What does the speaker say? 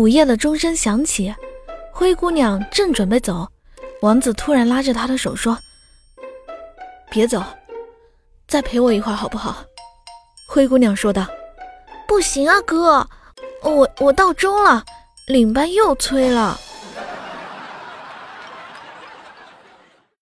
午夜的钟声响起灰姑娘正准备走王子突然拉着她的手说别走再陪我一会儿好不好？灰姑娘说道不行啊哥我我到钟了领班又催了。